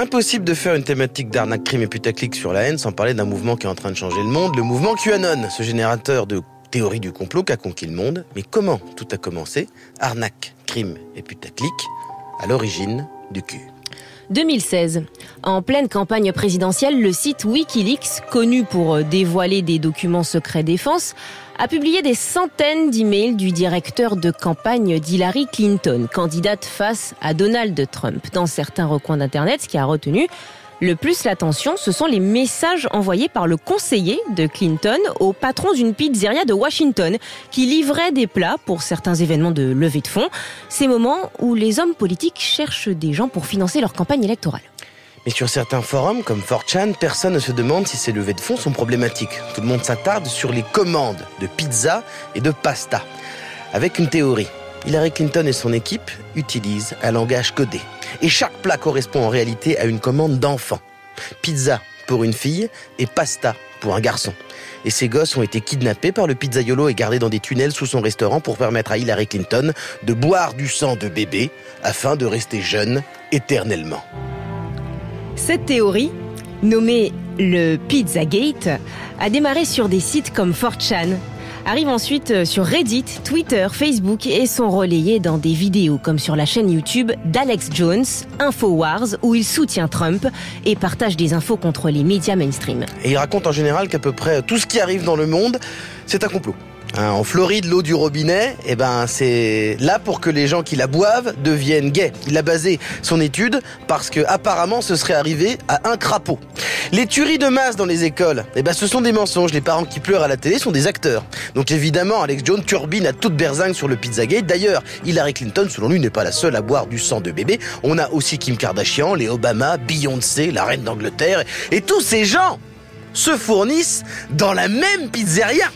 Impossible de faire une thématique d'arnaque, crime et putaclic sur la haine sans parler d'un mouvement qui est en train de changer le monde, le mouvement QAnon, ce générateur de théories du complot qui a conquis le monde. Mais comment tout a commencé? Arnaque, crime et putaclic, à l'origine du Q. 2016. En pleine campagne présidentielle, le site Wikileaks, connu pour euh, dévoiler des documents secrets défense, a publié des centaines d'emails du directeur de campagne d'Hillary Clinton, candidate face à Donald Trump. Dans certains recoins d'Internet, ce qui a retenu le plus l'attention, ce sont les messages envoyés par le conseiller de Clinton au patron d'une pizzeria de Washington qui livrait des plats pour certains événements de levée de fonds. Ces moments où les hommes politiques cherchent des gens pour financer leur campagne électorale. Mais sur certains forums, comme 4chan, personne ne se demande si ces levées de fonds sont problématiques. Tout le monde s'attarde sur les commandes de pizza et de pasta. Avec une théorie. Hillary Clinton et son équipe utilisent un langage codé. Et chaque plat correspond en réalité à une commande d'enfant. Pizza pour une fille et pasta pour un garçon. Et ces gosses ont été kidnappés par le pizzaiolo et gardés dans des tunnels sous son restaurant pour permettre à Hillary Clinton de boire du sang de bébé afin de rester jeune éternellement. Cette théorie, nommée le Pizzagate, a démarré sur des sites comme 4chan, arrive ensuite euh, sur Reddit, Twitter, Facebook et sont relayés dans des vidéos comme sur la chaîne YouTube d'Alex Jones, Infowars, où il soutient Trump et partage des infos contre les médias mainstream. Et il raconte en général qu'à peu près tout ce qui arrive dans le monde, c'est un complot. Hein, en Floride, l'eau du robinet, eh ben, c'est là pour que les gens qui la boivent deviennent gays. Il a basé son étude parce que apparemment ce serait arrivé à un crapaud. Les tueries de masse dans les écoles, eh ben, ce sont des mensonges. Les parents qui pleurent à la télé sont des acteurs. Donc évidemment, Alex Jones turbine à toute berzingue sur le Pizzagate. D'ailleurs, Hillary Clinton, selon lui, n'est pas la seule à boire du sang de bébé. On a aussi Kim Kardashian, les Obama, Beyoncé, la reine d'Angleterre. Et tous ces gens se fournissent dans la même pizzeria.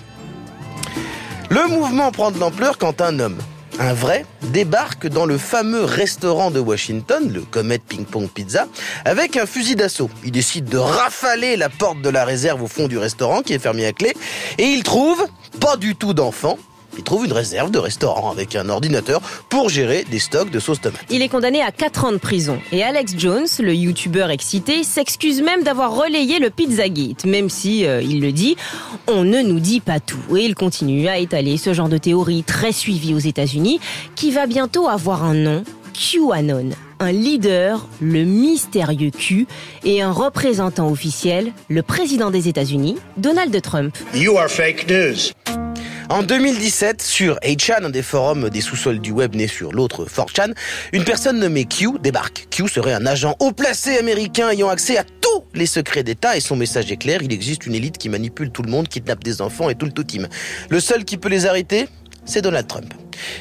Le mouvement prend de l'ampleur quand un homme, un vrai, débarque dans le fameux restaurant de Washington, le Comet Ping Pong Pizza, avec un fusil d'assaut. Il décide de rafaler la porte de la réserve au fond du restaurant qui est fermée à clé et il trouve pas du tout d'enfants, il trouve une réserve de restaurant avec un ordinateur pour gérer des stocks de sauce tomate. Il est condamné à 4 ans de prison. Et Alex Jones, le youtubeur excité, s'excuse même d'avoir relayé le Pizzagate, même si, euh, il le dit, on ne nous dit pas tout. Et il continue à étaler ce genre de théorie très suivie aux États-Unis, qui va bientôt avoir un nom, QAnon un leader, le mystérieux Q, et un représentant officiel, le président des États-Unis, Donald Trump. You are fake news. En 2017, sur 8chan, un des forums des sous-sols du web né sur l'autre 4chan, une personne nommée Q débarque. Q serait un agent haut placé américain ayant accès à tous les secrets d'État et son message est clair, il existe une élite qui manipule tout le monde, kidnappe des enfants et tout le tout. Le seul qui peut les arrêter, c'est Donald Trump.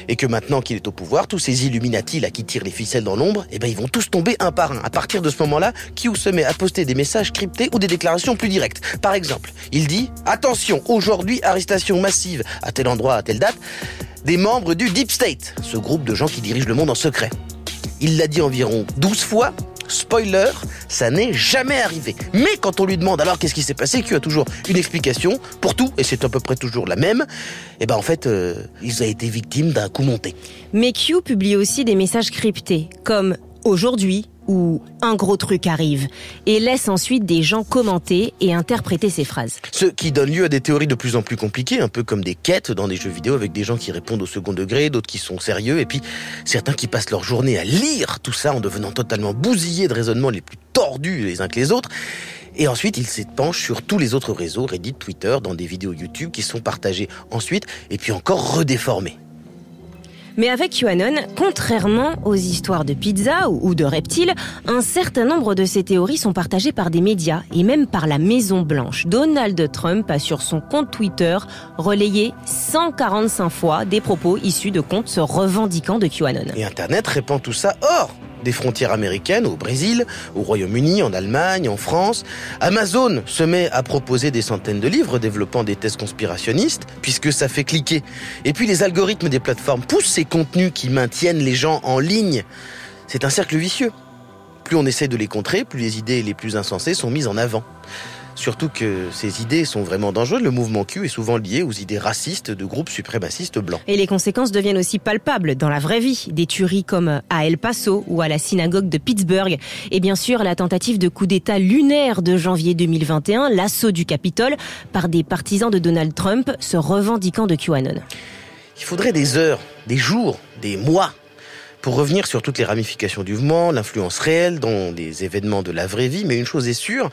Et que maintenant qu'il est au pouvoir, tous ces Illuminati là qui tirent les ficelles dans l'ombre, eh ben ils vont tous tomber un par un. À partir de ce moment-là, Q se met à poster des messages cryptés ou des déclarations plus directes? Par exemple, il dit attention, aujourd'hui arrestation massive à tel endroit à telle date des membres du Deep State, ce groupe de gens qui dirigent le monde en secret. Il l'a dit environ 12 fois Spoiler, ça n'est jamais arrivé. Mais quand on lui demande alors qu'est-ce qui s'est passé, Q a toujours une explication pour tout, et c'est à peu près toujours la même. Et eh ben en fait, euh, il a été victime d'un coup monté. Mais Q publie aussi des messages cryptés, comme aujourd'hui, où un gros truc arrive et laisse ensuite des gens commenter et interpréter ces phrases. Ce qui donne lieu à des théories de plus en plus compliquées, un peu comme des quêtes dans des jeux vidéo avec des gens qui répondent au second degré, d'autres qui sont sérieux et puis certains qui passent leur journée à lire tout ça en devenant totalement bousillés de raisonnements les plus tordus les uns que les autres. Et ensuite, ils s'épanchent sur tous les autres réseaux, Reddit, Twitter, dans des vidéos YouTube qui sont partagées ensuite et puis encore redéformées. Mais avec QAnon, contrairement aux histoires de pizza ou de reptiles, un certain nombre de ces théories sont partagées par des médias et même par la Maison Blanche. Donald Trump a sur son compte Twitter relayé 145 fois des propos issus de comptes se revendiquant de QAnon. Et Internet répand tout ça hors des frontières américaines, au Brésil, au Royaume-Uni, en Allemagne, en France. Amazon se met à proposer des centaines de livres développant des thèses conspirationnistes, puisque ça fait cliquer. Et puis les algorithmes des plateformes poussent ces contenus qui maintiennent les gens en ligne. C'est un cercle vicieux. Plus on essaie de les contrer, plus les idées les plus insensées sont mises en avant. Surtout que ces idées sont vraiment dangereuses. Le mouvement Q est souvent lié aux idées racistes de groupes suprémacistes blancs. Et les conséquences deviennent aussi palpables dans la vraie vie. Des tueries comme à El Paso ou à la synagogue de Pittsburgh. Et bien sûr, la tentative de coup d'État lunaire de janvier 2021, l'assaut du Capitole par des partisans de Donald Trump se revendiquant de QAnon. Il faudrait des heures, des jours, des mois pour revenir sur toutes les ramifications du mouvement, l'influence réelle dans des événements de la vraie vie. Mais une chose est sûre,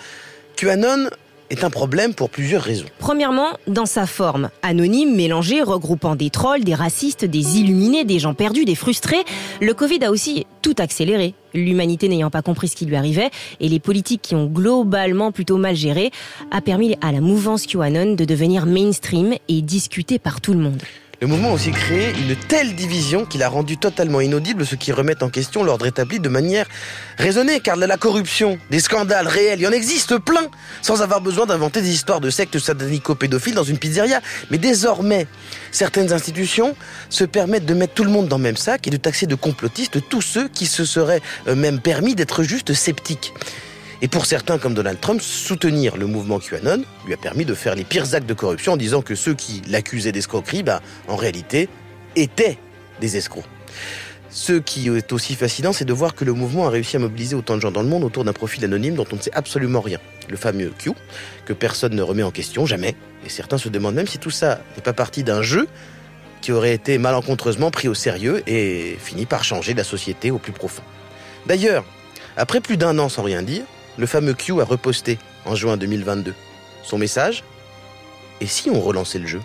QAnon est un problème pour plusieurs raisons. Premièrement, dans sa forme, anonyme, mélangée, regroupant des trolls, des racistes, des illuminés, des gens perdus, des frustrés, le Covid a aussi tout accéléré. L'humanité n'ayant pas compris ce qui lui arrivait et les politiques qui ont globalement plutôt mal géré a permis à la mouvance QAnon de devenir mainstream et discutée par tout le monde. Le mouvement a aussi créé une telle division qu'il a rendu totalement inaudible ce qui remet en question l'ordre établi de manière raisonnée, car la corruption, des scandales réels, il y en existe plein, sans avoir besoin d'inventer des histoires de sectes satanico-pédophiles dans une pizzeria. Mais désormais, certaines institutions se permettent de mettre tout le monde dans le même sac et de taxer de complotistes tous ceux qui se seraient même permis d'être juste sceptiques. Et pour certains, comme Donald Trump, soutenir le mouvement QAnon lui a permis de faire les pires actes de corruption en disant que ceux qui l'accusaient d'escroquerie, ben, en réalité, étaient des escrocs. Ce qui est aussi fascinant, c'est de voir que le mouvement a réussi à mobiliser autant de gens dans le monde autour d'un profil anonyme dont on ne sait absolument rien. Le fameux Q, que personne ne remet en question, jamais. Et certains se demandent même si tout ça n'est pas partie d'un jeu qui aurait été malencontreusement pris au sérieux et fini par changer la société au plus profond. D'ailleurs, après plus d'un an sans rien dire, le fameux Q a reposté en juin 2022. Son message? Et si on relançait le jeu?